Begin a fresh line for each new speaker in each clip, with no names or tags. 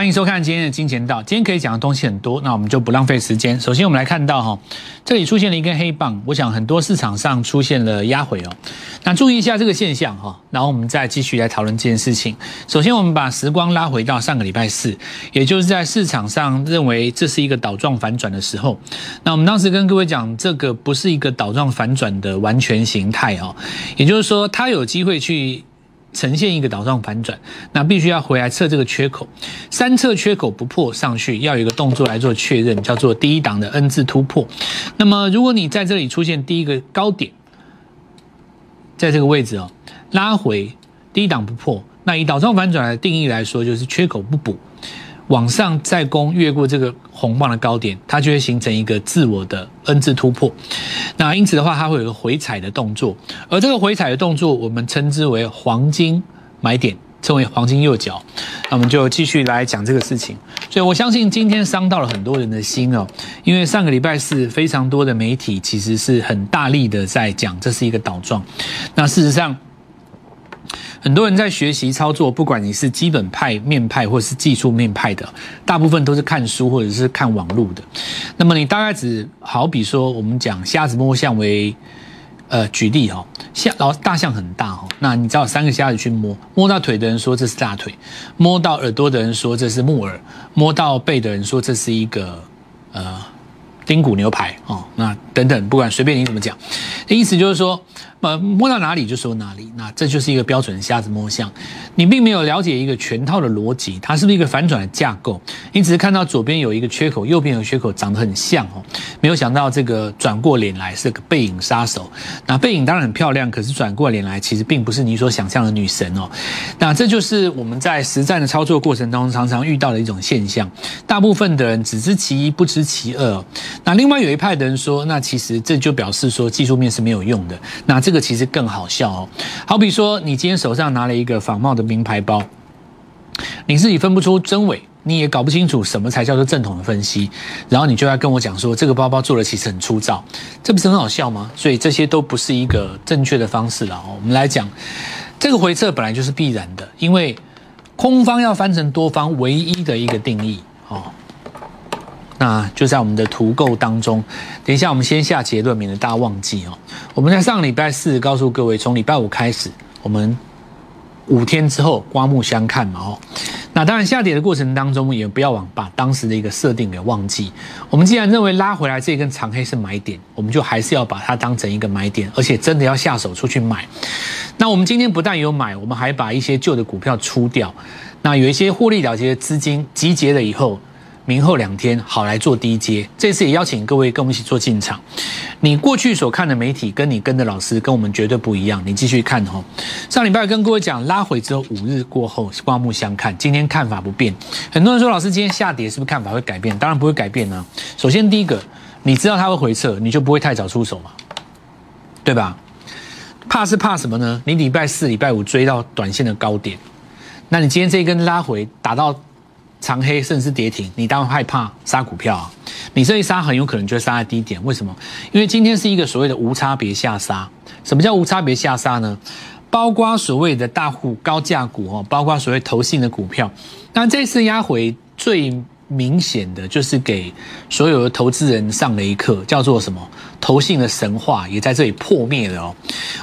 欢迎收看今天的金钱道。今天可以讲的东西很多，那我们就不浪费时间。首先，我们来看到哈，这里出现了一根黑棒，我想很多市场上出现了压回哦。那注意一下这个现象哈，然后我们再继续来讨论这件事情。首先，我们把时光拉回到上个礼拜四，也就是在市场上认为这是一个倒状反转的时候。那我们当时跟各位讲，这个不是一个倒状反转的完全形态哦，也就是说，它有机会去。呈现一个倒状反转，那必须要回来测这个缺口，三测缺口不破上去，要有一个动作来做确认，叫做第一档的 N 字突破。那么如果你在这里出现第一个高点，在这个位置哦，拉回第一档不破，那以倒状反转的定义来说，就是缺口不补。往上再攻越过这个红棒的高点，它就会形成一个自我的 N 字突破。那因此的话，它会有个回踩的动作，而这个回踩的动作，我们称之为黄金买点，称为黄金右脚。那我们就继续来讲这个事情。所以我相信今天伤到了很多人的心哦，因为上个礼拜四非常多的媒体其实是很大力的在讲这是一个倒状。那事实上。很多人在学习操作，不管你是基本派、面派或是技术面派的，大部分都是看书或者是看网络的。那么你大概只好比说，我们讲瞎子摸象为，呃，举例哈，象老大象很大哈，那你找三个瞎子去摸，摸到腿的人说这是大腿，摸到耳朵的人说这是木耳，摸到背的人说这是一个呃丁骨牛排哦，那等等，不管随便你怎么讲，意思就是说。呃，摸到哪里就说哪里，那这就是一个标准的瞎子摸象。你并没有了解一个全套的逻辑，它是不是一个反转的架构？你只是看到左边有一个缺口，右边有缺口，长得很像哦。没有想到这个转过脸来是个背影杀手。那背影当然很漂亮，可是转过脸来其实并不是你所想象的女神哦。那这就是我们在实战的操作过程当中常常遇到的一种现象。大部分的人只知其一，不知其二。那另外有一派的人说，那其实这就表示说技术面是没有用的。那这。这个其实更好笑哦，好比说你今天手上拿了一个仿冒的名牌包，你自己分不出真伪，你也搞不清楚什么才叫做正统的分析，然后你就要跟我讲说这个包包做的其实很粗糙，这不是很好笑吗？所以这些都不是一个正确的方式了哦。我们来讲，这个回撤本来就是必然的，因为空方要翻成多方唯一的一个定义哦。那就在我们的图构当中，等一下我们先下结论，免得大家忘记哦。我们在上礼拜四告诉各位，从礼拜五开始，我们五天之后刮目相看嘛哦。那当然下跌的过程当中，也不要往把当时的一个设定给忘记。我们既然认为拉回来这根长黑是买点，我们就还是要把它当成一个买点，而且真的要下手出去买。那我们今天不但有买，我们还把一些旧的股票出掉。那有一些获利了结的资金集结了以后。明后两天好来做低阶，这次也邀请各位跟我们一起做进场。你过去所看的媒体，跟你跟的老师跟我们绝对不一样。你继续看哦。上礼拜跟各位讲，拉回之后五日过后刮目相看，今天看法不变。很多人说老师今天下跌是不是看法会改变？当然不会改变呢。首先第一个，你知道它会回撤，你就不会太早出手嘛，对吧？怕是怕什么呢？你礼拜四、礼拜五追到短线的高点，那你今天这一根拉回打到。长黑甚至跌停，你当然害怕杀股票啊！你这一杀很有可能就会杀在低点，为什么？因为今天是一个所谓的无差别下杀。什么叫无差别下杀呢？包括所谓的大户高价股哦，包括所谓投信的股票。那这次压回最明显的就是给所有的投资人上了一课，叫做什么？投信的神话也在这里破灭了哦。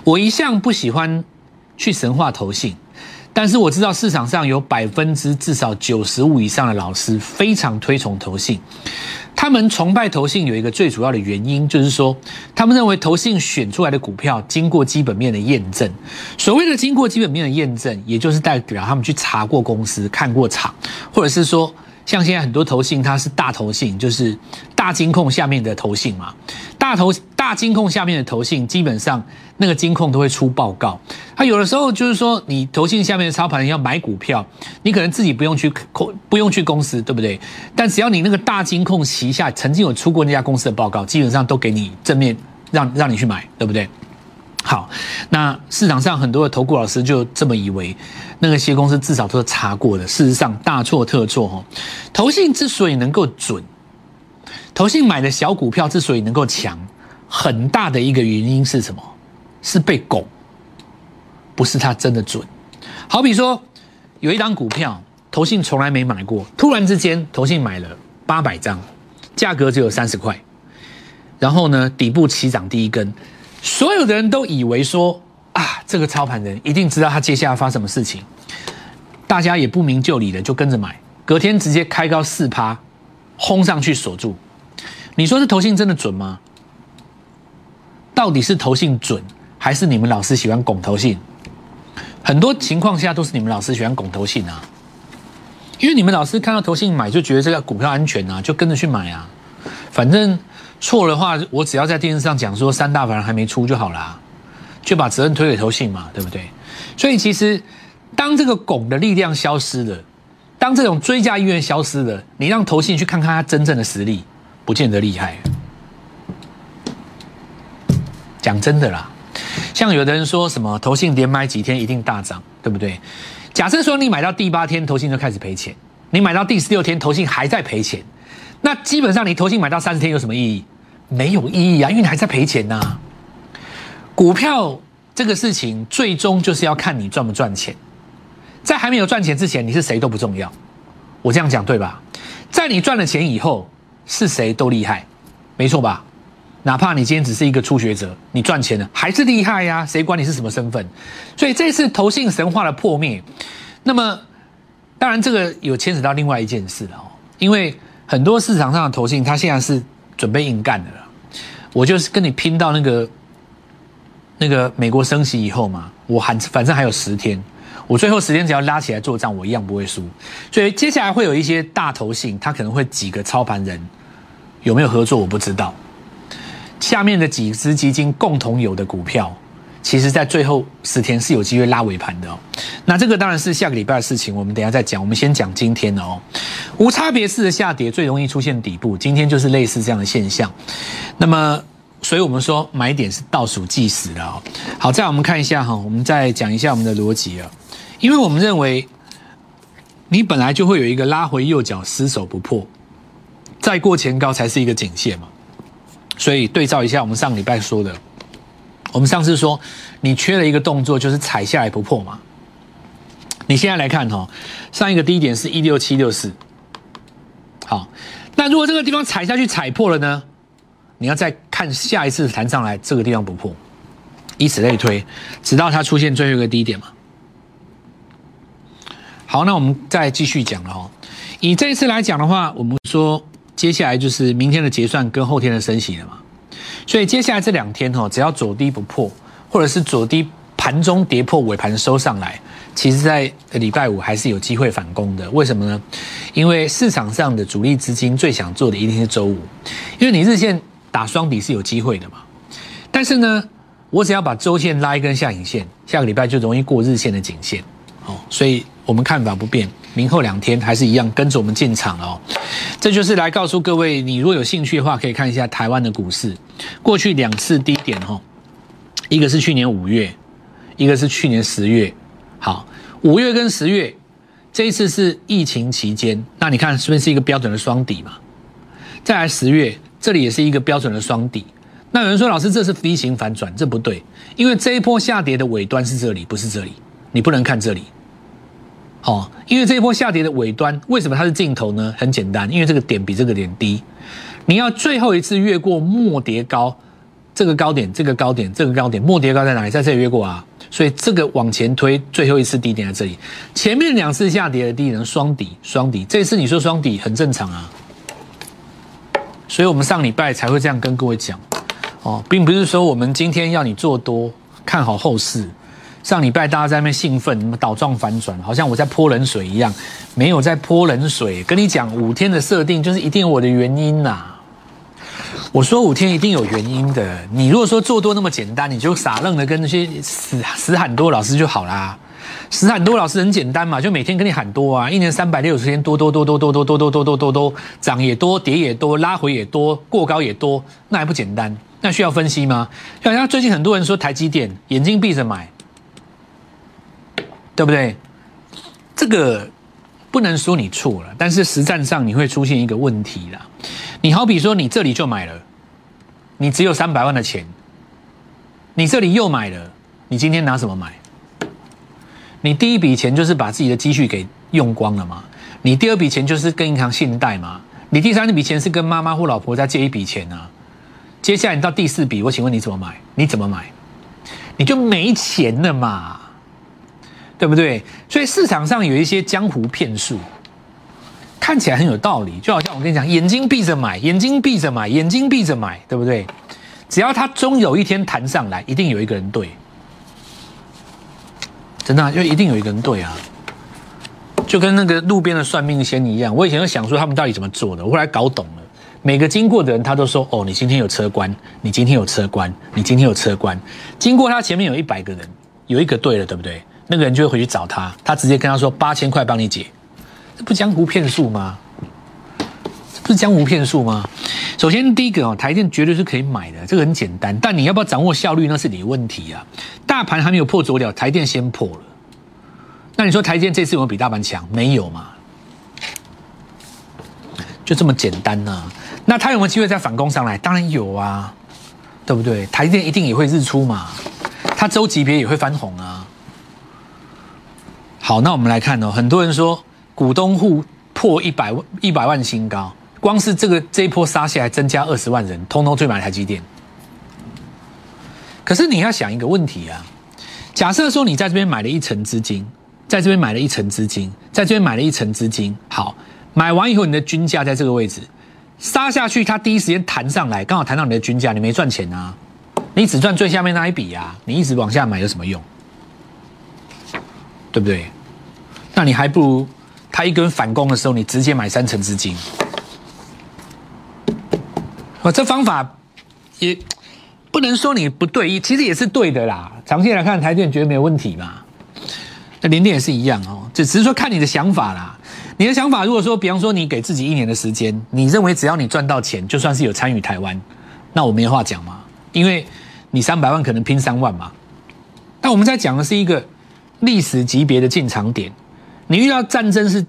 我一向不喜欢去神话投信。但是我知道市场上有百分之至少九十五以上的老师非常推崇投信，他们崇拜投信有一个最主要的原因，就是说他们认为投信选出来的股票经过基本面的验证。所谓的经过基本面的验证，也就是代表他们去查过公司、看过厂，或者是说。像现在很多投信，它是大投信，就是大金控下面的投信嘛。大投大金控下面的投信，基本上那个金控都会出报告。它有的时候就是说，你投信下面的操盘人要买股票，你可能自己不用去控，不用去公司，对不对？但只要你那个大金控旗下曾经有出过那家公司的报告，基本上都给你正面让让你去买，对不对？好，那市场上很多的投顾老师就这么以为，那个些公司至少都是查过的。事实上大错特错哦。投信之所以能够准，投信买的小股票之所以能够强，很大的一个原因是什么？是被拱，不是它真的准。好比说有一张股票。投信从来没买过，突然之间投信买了八百张，价格只有三十块，然后呢底部起涨第一根，所有的人都以为说啊，这个操盘人一定知道他接下来发什么事情，大家也不明就里的就跟着买，隔天直接开高四趴，轰上去锁住。你说这投信真的准吗？到底是投信准，还是你们老师喜欢拱投信？很多情况下都是你们老师喜欢拱投信啊，因为你们老师看到投信买就觉得这个股票安全啊，就跟着去买啊。反正错的话，我只要在电视上讲说三大法人还没出就好啦，就把责任推给投信嘛，对不对？所以其实当这个拱的力量消失了，当这种追加意愿消失了，你让投信去看看他真正的实力，不见得厉害。讲真的啦，像有的人说什么投信连买几天一定大涨，对不对？假设说你买到第八天投信就开始赔钱，你买到第十六天投信还在赔钱，那基本上你投信买到三十天有什么意义？没有意义啊，因为你还在赔钱呐。股票这个事情最终就是要看你赚不赚钱，在还没有赚钱之前，你是谁都不重要。我这样讲对吧？在你赚了钱以后，是谁都厉害，没错吧？哪怕你今天只是一个初学者，你赚钱了还是厉害呀？谁管你是什么身份？所以这次投信神话的破灭，那么当然这个有牵扯到另外一件事了哦，因为很多市场上的投信，它现在是准备硬干的了。我就是跟你拼到那个那个美国升息以后嘛，我还反正还有十天，我最后十天只要拉起来做账，我一样不会输。所以接下来会有一些大头信，它可能会几个操盘人有没有合作，我不知道。下面的几只基金共同有的股票，其实在最后十天是有机会拉尾盘的哦。那这个当然是下个礼拜的事情，我们等下再讲。我们先讲今天的哦，无差别式的下跌最容易出现底部，今天就是类似这样的现象。那么，所以我们说买点是倒数计时的哦。好，再我们看一下哈，我们再讲一下我们的逻辑啊，因为我们认为你本来就会有一个拉回右脚失手不破，再过前高才是一个颈线嘛。所以对照一下我们上礼拜说的，我们上次说你缺了一个动作，就是踩下来不破嘛。你现在来看哈，上一个低点是一六七六四，好，那如果这个地方踩下去踩破了呢？你要再看下一次弹上来这个地方不破，以此类推，直到它出现最后一个低点嘛。好，那我们再继续讲了哈。以这一次来讲的话，我们说。接下来就是明天的结算跟后天的升息了嘛，所以接下来这两天哈，只要左低不破，或者是左低盘中跌破尾盘收上来，其实在礼拜五还是有机会反攻的。为什么呢？因为市场上的主力资金最想做的一定是周五，因为你日线打双底是有机会的嘛。但是呢，我只要把周线拉一根下影线，下个礼拜就容易过日线的颈线。哦，所以我们看法不变。明后两天还是一样跟着我们进场哦，这就是来告诉各位，你如果有兴趣的话，可以看一下台湾的股市过去两次低点哈，一个是去年五月，一个是去年十月。好，五月跟十月这一次是疫情期间，那你看是不是一个标准的双底嘛？再来十月，这里也是一个标准的双底。那有人说老师这是 V 型反转，这不对，因为这一波下跌的尾端是这里，不是这里，你不能看这里。哦，因为这一波下跌的尾端，为什么它是尽头呢？很简单，因为这个点比这个点低，你要最后一次越过末跌高，这个高点，这个高点，这个高点，末跌高在哪里？在这里越过啊，所以这个往前推，最后一次低点在这里。前面两次下跌的低点双底，双底，这次你说双底很正常啊，所以我们上礼拜才会这样跟各位讲，哦，并不是说我们今天要你做多，看好后市。上礼拜大家在那边兴奋，什么倒状反转，好像我在泼冷水一样，没有在泼冷水。跟你讲，五天的设定就是一定有我的原因呐。我说五天一定有原因的。你如果说做多那么简单，你就傻愣的跟那些死死喊多老师就好啦。死喊多老师很简单嘛，就每天跟你喊多啊，一年三百六十天多多多多多多多多多多多多涨也多，跌也多，拉回也多，过高也多，那还不简单？那需要分析吗？好像最近很多人说台积电，眼睛闭着买。对不对？这个不能说你错了，但是实战上你会出现一个问题啦。你好比说你这里就买了，你只有三百万的钱，你这里又买了，你今天拿什么买？你第一笔钱就是把自己的积蓄给用光了嘛，你第二笔钱就是跟银行信贷嘛，你第三笔钱是跟妈妈或老婆再借一笔钱啊。接下来你到第四笔，我请问你怎么买？你怎么买？你就没钱了嘛，对不对？所以市场上有一些江湖骗术，看起来很有道理，就好像我跟你讲，眼睛闭着买，眼睛闭着买，眼睛闭着买，对不对？只要它终有一天弹上来，一定有一个人对，真的，就一定有一个人对啊，就跟那个路边的算命仙一样。我以前就想说他们到底怎么做的，我后来搞懂了。每个经过的人，他都说：“哦，你今天有车关，你今天有车关，你今天有车关。”经过他前面有一百个人，有一个对了，对不对？那个人就会回去找他，他直接跟他说：“八千块帮你解。”这不江湖骗术吗？这不是江湖骗术吗？首先第一个哦，台电绝对是可以买的，这个很简单。但你要不要掌握效率，那是你的问题啊。大盘还没有破左了，台电先破了。那你说台电这次有没有比大盘强？没有嘛？就这么简单呐。那他有没有机会再反攻上来？当然有啊，对不对？台电一定也会日出嘛，它周级别也会翻红啊。好，那我们来看哦，很多人说股东户破一百万一百万新高，光是这个这一波杀下来，增加二十万人，通通追买台积电。可是你要想一个问题啊，假设说你在这边买了一层资金，在这边买了一层资金，在这边买了一层资金，好，买完以后你的均价在这个位置。杀下去，它第一时间弹上来，刚好弹到你的均价，你没赚钱啊？你只赚最下面那一笔啊！你一直往下买有什么用？对不对？那你还不如它一根反攻的时候，你直接买三成资金。我这方法也不能说你不对，其实也是对的啦。长期来看，台电绝对没有问题嘛。那联电也是一样哦，只只是说看你的想法啦。你的想法，如果说，比方说你给自己一年的时间，你认为只要你赚到钱，就算是有参与台湾，那我没话讲嘛？因为你三百万可能拼三万嘛。但我们在讲的是一个历史级别的进场点，你遇到战争是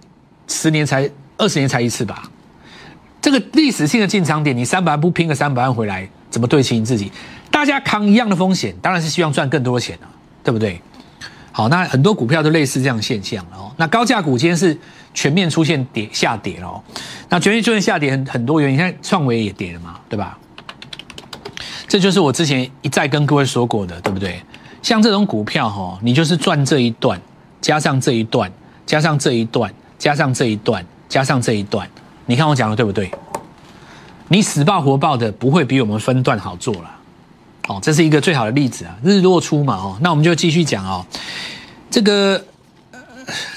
十年才、二十年才一次吧？这个历史性的进场点，你三百万不拼个三百万回来，怎么对齐你自己？大家扛一样的风险，当然是希望赚更多的钱啊，对不对？好，那很多股票都类似这样现象哦。那高价股今天是。全面出现跌下跌了，那全面出现下跌很很多原因，现在创维也跌了嘛，对吧？这就是我之前一再跟各位说过的，对不对？像这种股票哈，你就是赚这一段，加上这一段，加上这一段，加上这一段，加上这一段，你看我讲的对不对？你死抱活抱的不会比我们分段好做了，哦，这是一个最好的例子啊，日落出嘛，哦，那我们就继续讲哦，这个。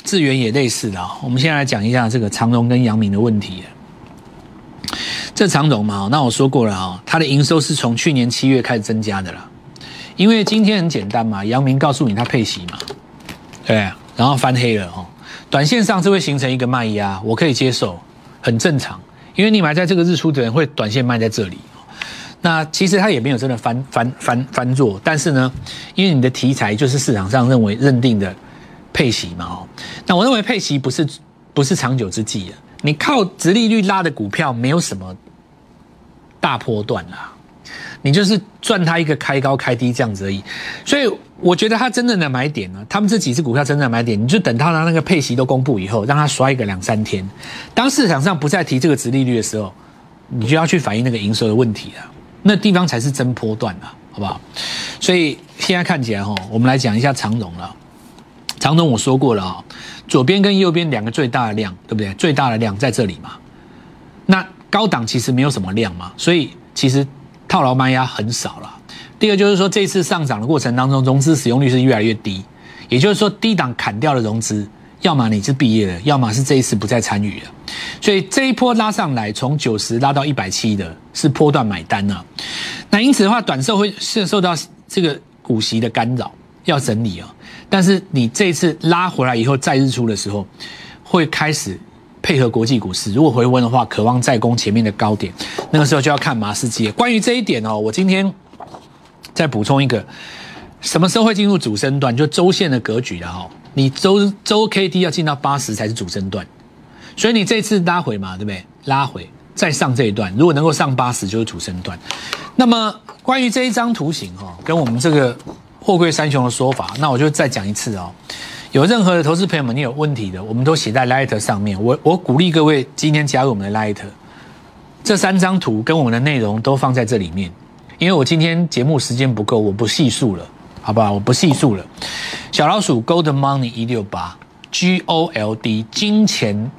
智源也类似的，我们现在来讲一下这个长荣跟阳明的问题。这长荣嘛，那我说过了啊，它的营收是从去年七月开始增加的啦。因为今天很简单嘛，阳明告诉你它配息嘛，对，然后翻黑了哦。短线上这会形成一个卖压，我可以接受，很正常。因为你买在这个日出的人会短线卖在这里。那其实它也没有真的翻翻翻翻做，但是呢，因为你的题材就是市场上认为认定的。配息嘛，哦，那我认为配息不是不是长久之计啊。你靠直利率拉的股票没有什么大波段啦，你就是赚它一个开高开低这样子而已。所以我觉得它真正的买点呢，他们这几只股票真正的买点，你就等它的那个配息都公布以后，让它刷一个两三天。当市场上不再提这个值利率的时候，你就要去反映那个营收的问题了。那地方才是真波段啊，好不好？所以现在看起来哈，我们来讲一下长荣了。长东我说过了啊，左边跟右边两个最大的量，对不对？最大的量在这里嘛。那高档其实没有什么量嘛，所以其实套牢卖压很少了。第二就是说，这次上涨的过程当中，融资使用率是越来越低，也就是说，低档砍掉了融资，要么你是毕业了，要么是这一次不再参与了。所以这一波拉上来，从九十拉到一百七的，是波段买单啊。那因此的话，短寿会是受到这个股息的干扰，要整理啊。但是你这一次拉回来以后再日出的时候，会开始配合国际股市。如果回温的话，渴望再攻前面的高点，那个时候就要看马士基。关于这一点哦，我今天再补充一个，什么时候会进入主升段？就周线的格局的哈，你周周 K D 要进到八十才是主升段，所以你这次拉回嘛，对不对？拉回再上这一段，如果能够上八十就是主升段。那么关于这一张图形哈，跟我们这个。货柜三雄的说法，那我就再讲一次哦。有任何的投资朋友们，你有问题的，我们都写在 Light 上面。我我鼓励各位今天加入我们的 Light，这三张图跟我们的内容都放在这里面。因为我今天节目时间不够，我不细数了，好不好？我不细数了。小老鼠 Gold Money 一六八 G O L D 金钱，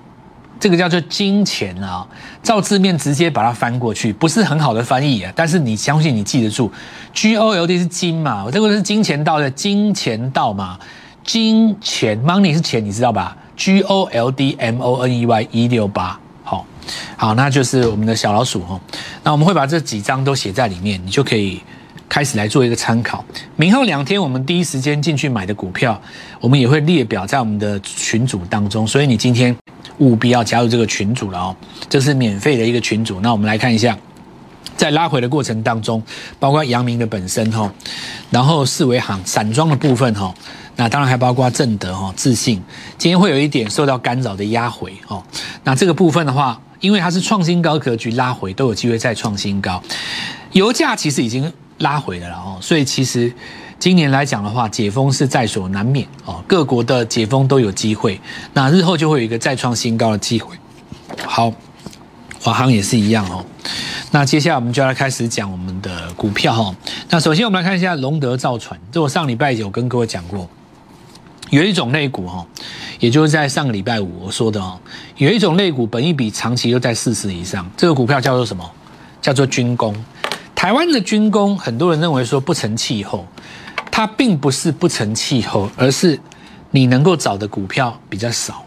这个叫做金钱啊。照字面直接把它翻过去，不是很好的翻译啊。但是你相信你记得住，G O L D 是金嘛？我这个是金钱道的金钱道嘛？金钱 Money 是钱，你知道吧？G O L D M O N E Y 一六八。好，那就是我们的小老鼠哈。那我们会把这几张都写在里面，你就可以开始来做一个参考。明后两天我们第一时间进去买的股票，我们也会列表在我们的群组当中。所以你今天务必要加入这个群组了哦，这是免费的一个群组。那我们来看一下，在拉回的过程当中，包括阳明的本身哈，然后四维行散装的部分哈。那当然还包括正德哈、自信，今天会有一点受到干扰的压回哦。那这个部分的话，因为它是创新高格局拉回，都有机会再创新高。油价其实已经拉回了哦，所以其实今年来讲的话，解封是在所难免哦。各国的解封都有机会，那日后就会有一个再创新高的机会。好，华航也是一样哦。那接下来我们就要来开始讲我们的股票哈。那首先我们来看一下龙德造船，这我上礼拜有跟各位讲过。有一种类股哈，也就是在上个礼拜五我说的哦，有一种类股，本一比长期都在四十以上。这个股票叫做什么？叫做军工。台湾的军工，很多人认为说不成气候，它并不是不成气候，而是你能够找的股票比较少。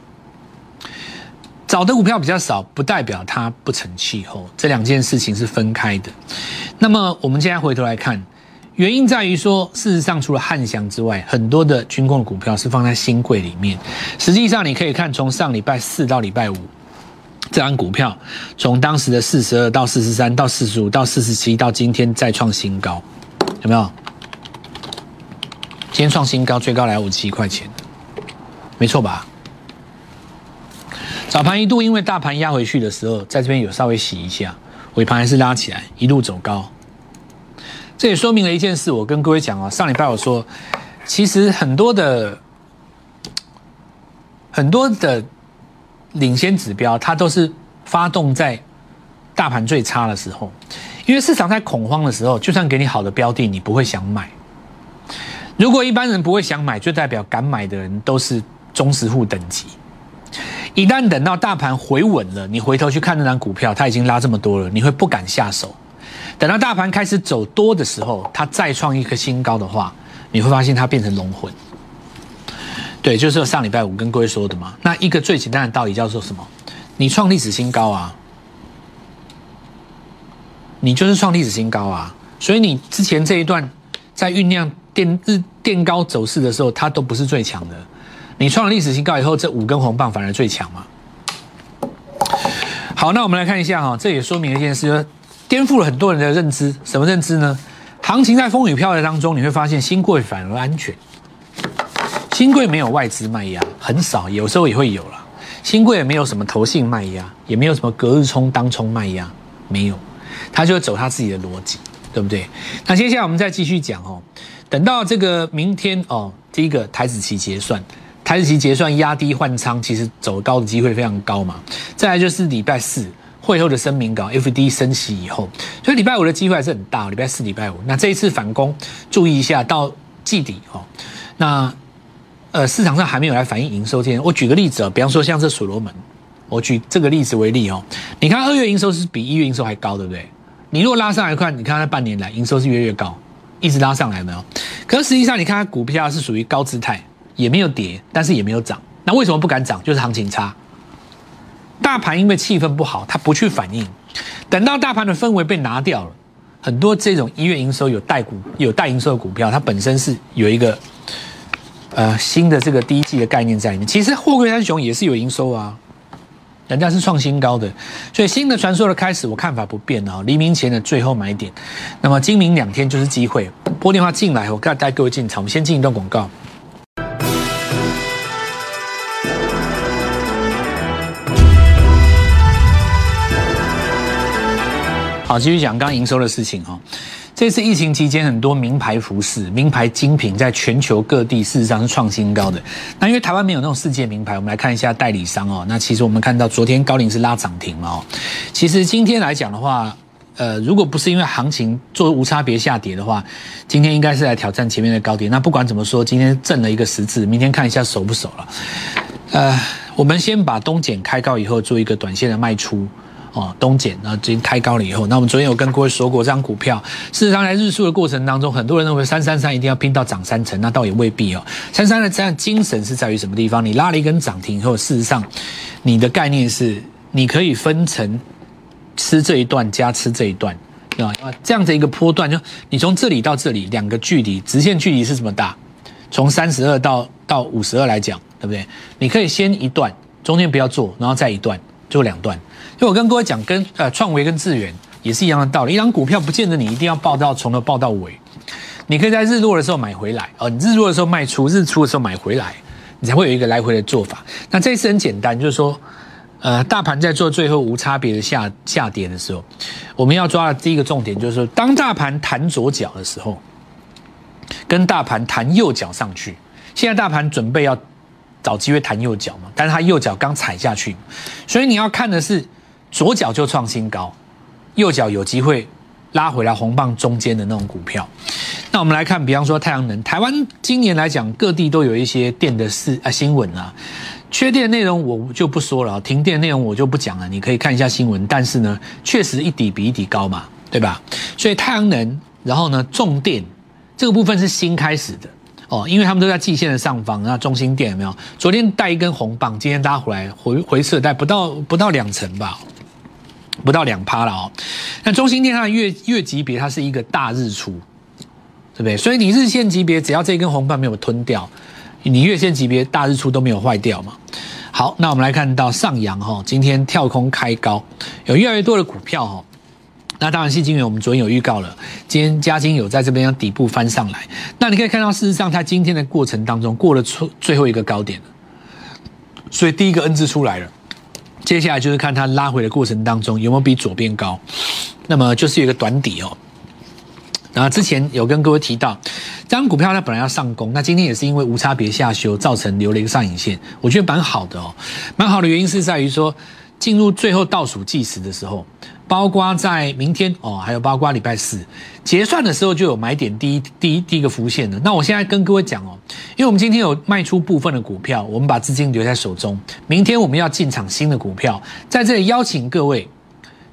找的股票比较少，不代表它不成气候，这两件事情是分开的。那么我们现在回头来看。原因在于说，事实上除了汉翔之外，很多的军工股票是放在新贵里面。实际上，你可以看从上礼拜四到礼拜五，这张股票从当时的四十二到四十三到四十五到四十七，到今天再创新高，有没有？今天创新高，最高来五七块钱，没错吧？早盘一度因为大盘压回去的时候，在这边有稍微洗一下，尾盘还是拉起来，一路走高。这也说明了一件事，我跟各位讲哦，上礼拜我说，其实很多的很多的领先指标，它都是发动在大盘最差的时候，因为市场在恐慌的时候，就算给你好的标的，你不会想买。如果一般人不会想买，就代表敢买的人都是中实户等级。一旦等到大盘回稳了，你回头去看那张股票，它已经拉这么多了，你会不敢下手。等到大盘开始走多的时候，它再创一个新高的话，你会发现它变成龙魂。对，就是上礼拜五跟各位说的嘛。那一个最简单的道理叫做什么？你创历史新高啊，你就是创历史新高啊。所以你之前这一段在酝酿垫日垫高走势的时候，它都不是最强的。你创了历史新高以后，这五根红棒反而最强嘛。好，那我们来看一下哈，这也说明一件事。颠覆了很多人的认知，什么认知呢？行情在风雨飘摇当中，你会发现新贵反而安全。新贵没有外资卖压，很少，有时候也会有了。新贵也没有什么投信卖压，也没有什么隔日冲、当冲卖压，没有，他就会走他自己的逻辑，对不对？那接下来我们再继续讲哦。等到这个明天哦，第一个台子期结算，台子期结算压低换仓，其实走高的机会非常高嘛。再来就是礼拜四。会后的声明稿，F D 升息以后，所以礼拜五的机会还是很大。礼拜四、礼拜五，那这一次反攻，注意一下到季底哦。那呃，市场上还没有来反映营收这件。我举个例子哦，比方说像这所罗门，我举这个例子为例哦。你看二月营收是比一月营收还高，对不对？你如果拉上来看，你看它半年来营收是越越高，一直拉上来没有？可是实际上你看它股票是属于高姿态，也没有跌，但是也没有涨。那为什么不敢涨？就是行情差。大盘因为气氛不好，它不去反应。等到大盘的氛围被拿掉了，很多这种一月营收有带股、有带营收的股票，它本身是有一个呃新的这个第一季的概念在里面。其实货柜三雄也是有营收啊，人家是创新高的，所以新的传说的开始，我看法不变啊。黎明前的最后买点，那么今明两天就是机会。拨电话进来，我带各位进场。我们先进一段广告。好，继续讲刚刚营收的事情哈。这次疫情期间，很多名牌服饰、名牌精品在全球各地事实上是创新高的。那因为台湾没有那种世界名牌，我们来看一下代理商哦。那其实我们看到昨天高龄是拉涨停嘛哦。其实今天来讲的话，呃，如果不是因为行情做无差别下跌的话，今天应该是来挑战前面的高点。那不管怎么说，今天挣了一个十字，明天看一下守不守了。呃，我们先把东减开高以后做一个短线的卖出。哦，东减，那今天开高了以后，那我们昨天有跟各位说过，这张股票事实上在日出的过程当中，很多人认为三三三一定要拼到涨三成，那倒也未必哦。三三的这样精神是在于什么地方？你拉了一根涨停以后，事实上你的概念是你可以分成吃这一段加吃这一段，啊，这样的一个波段，就你从这里到这里两个距离，直线距离是这么大？从三十二到到五十二来讲，对不对？你可以先一段，中间不要做，然后再一段，就两段。就我跟各位讲，跟呃创维跟智远也是一样的道理。一张股票不见得你一定要报到从头报到尾，你可以在日落的时候买回来哦，你日落的时候卖出，日出的时候买回来，你才会有一个来回的做法。那这次很简单，就是说，呃，大盘在做最后无差别的下下跌的时候，我们要抓的第一个重点就是说，当大盘弹左脚的时候，跟大盘弹右脚上去。现在大盘准备要找机会弹右脚嘛，但是他右脚刚踩下去，所以你要看的是。左脚就创新高，右脚有机会拉回来红棒中间的那种股票。那我们来看，比方说太阳能，台湾今年来讲，各地都有一些电的事啊新闻啊。缺电内容我就不说了，停电内容我就不讲了，你可以看一下新闻。但是呢，确实一底比一底高嘛，对吧？所以太阳能，然后呢，重电这个部分是新开始的哦，因为他们都在季线的上方。那中心点有没有？昨天带一根红棒，今天拉回来回回撤带不到不到两成吧。不到两趴了哦，那中心电它的月月级别它是一个大日出，对不对？所以你日线级别只要这根红棒没有吞掉，你月线级别大日出都没有坏掉嘛。好，那我们来看到上扬哈，今天跳空开高，有越来越多的股票哈。那当然，细金元我们昨天有预告了，今天嘉金有在这边底部翻上来。那你可以看到，事实上它今天的过程当中过了出最后一个高点，所以第一个 N 字出来了。接下来就是看它拉回的过程当中有没有比左边高，那么就是有一个短底哦。然后之前有跟各位提到，这张股票它本来要上攻，那今天也是因为无差别下修造成留了一个上影线，我觉得蛮好的哦。蛮好的原因是在于说进入最后倒数计时的时候。包括在明天哦，还有包括礼拜四结算的时候就有买点第一第一第一个浮现的。那我现在跟各位讲哦，因为我们今天有卖出部分的股票，我们把资金留在手中。明天我们要进场新的股票，在这里邀请各位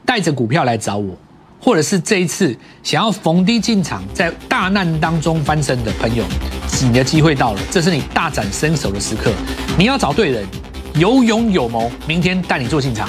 带着股票来找我，或者是这一次想要逢低进场，在大难当中翻身的朋友，你的机会到了，这是你大展身手的时刻。你要找对人，有勇有谋，明天带你做进场。